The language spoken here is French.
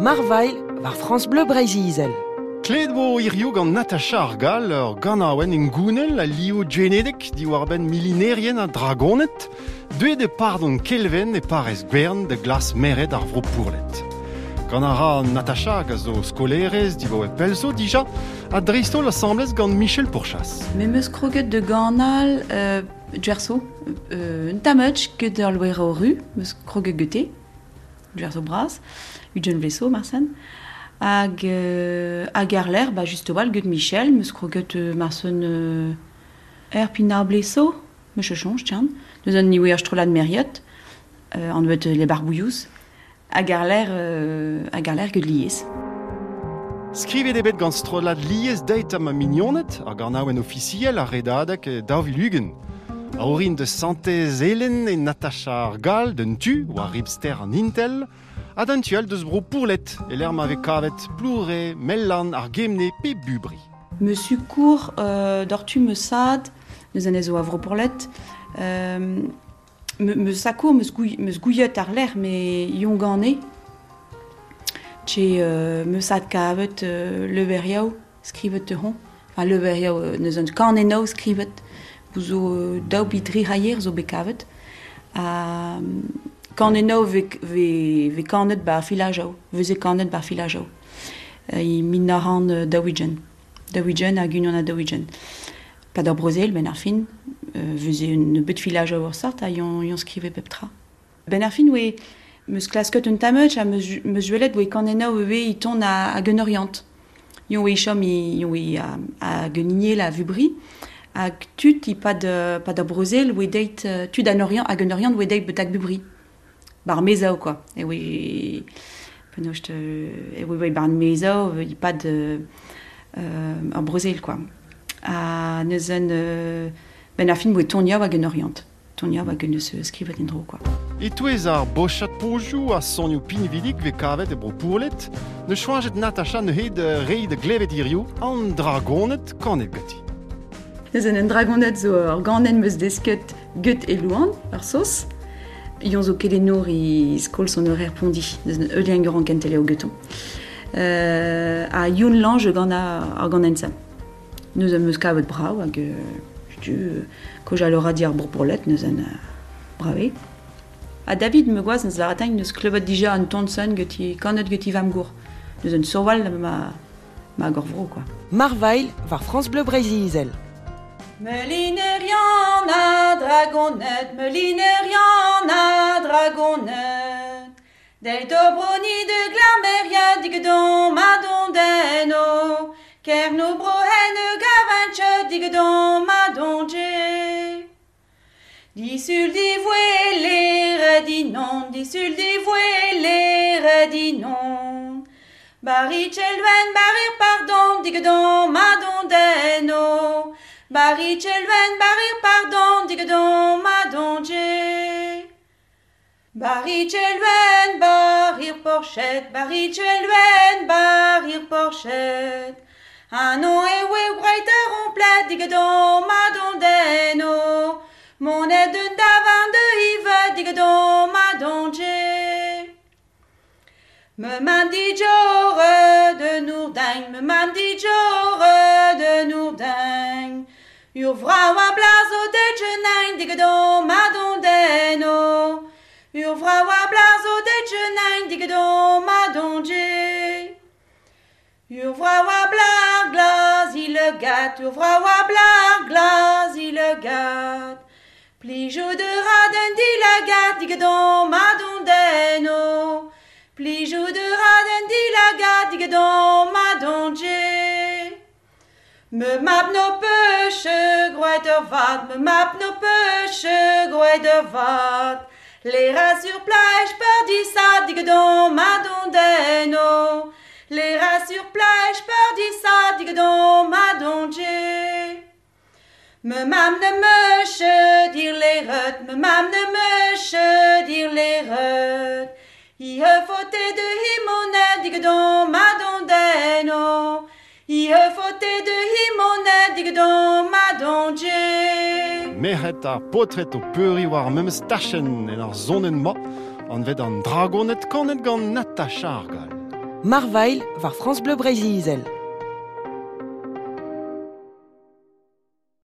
Marvail war France Bleu Brésil. Kledbo irio gant Natasha Argal ur ganawen in gounel a lio genetic di war ben millenarien a dragonet, dwe de pardon kelven e parez gwern de glas meret ar vro pourlet. Gant ara Natasha a zo skolerez di vo e pelso dija, a dristo l'assemblez gant Michel Pourchas. Me meus kroget de ganal euh, dwerso, euh, un tametch ket ur loer o ru, meus kroget gete, dwerso bras, ugen vleso, marsen, hag, euh, hag ar ler, ba just get Michel, meus kroget euh, marsen euh, er pinar bleso, meus chonch, tiens, deus an niwe ar strolad meriot, euh, an bet le barbouillous, hag ar ler, euh, hag ar ler get liez. Skrivet ebet gant strolad liez deit am a mignonnet, a ganawen officiel a redadek e davilugen. A orin de santez Helen e Natasha Argal den tu, oa ribster an intel, a dentuel deus bro pourlet, e ma ve kavet ploure, mellan bubri. Me euh, d'ortu me sad, neus an ezo avro pourlet, euh, me, me sakour me gouy, me gouillet ar ler, me yon gane, tche euh, me euh, le enfin le euh, bouzo zo daou bitri raier zo bekavet. A kan eno ve, ve, ve kanet ba filajao, veze kanet ba filajao. E min na ran uh, daouigen. Daouigen hag union a daouigen. Pa da brozel, ben ar fin, euh, veze un bet filajao ur sart, a yon, yon skrive pep tra. Ben ar fin, we, meus klasket un tamet, a meus, meus we kan we i ton a, a genoriant. Yon we chom i, yon we a, a geninye la vubri, hag tut i pa de, pa d'ar brozel, we deit, tud an orient, a genorient, we deit bet hag bubri. Bar mezao, quoi. E we, penaocht, e we, we bar mezao, i pa de, euh, ar brozel, quoi. A neus an, euh, ben ar fin, we tonia wa genorient. Tonia wa geneus euh, skrivet en dro, quoi. E touez ar bochat pojou a sonio pinvidik ve kavet e bro pourlet, ne choajet Natasha ne hed rei de glevet irio an dragonet kanet gati. Neus an en dragonet zo meus gut e louan, ar sos. Ion zo son neus an eulien gant kentele guton. Euh, a lange gant sam. Neus an meus kavet di ar bourbourlet neus an euh, brave. A David me gwaz neus laratain neus klevet dija an tonsen geti kanet geti vam gour. Neus an surval ma, ma gor vro, quoi. Marvail France Bleu Brésil. Melinerian a dragonet, melinerian a dragonet. Dei dobroni de glameria digdon madon deno. Ker no brohen e gavantche digdon madon je. Disul di voele redinon, disul di voele redinon. Bari chelven barir pardon digdon madon deno. Bari chelven barir pardon digedon ma donje Bari chelven barir porchet. Bari chelven barir porchet. An o e we breiter on plat digedon ma dondeno Mon aide d'avar Ur vrau a blazo de genain diget o madon deno. Ur vrau a blazo de genain diget o madon je. Ur vrau a blar glas il le gat, ur vrau a blar glas il le gat. Plijou de raden di la gat diget o madon deno. Plijou de raden di la gat diget o madon je. Me mab no peu groet de vat, me map no peche groet de vat. Les rats sur plage per di sa digdon madon deno. Les rats sur plage per di sa digdon madon je. Me mam ne meche dir les rut, me mam ne meche dir les rut. I he fote de himone digdon madon deno. I he fote de mehet ar potret o peuri war memes stachen en ar zonen ma, anved an dragonet kanet gant Natacha Argal. Marvail war France Bleu Brésil.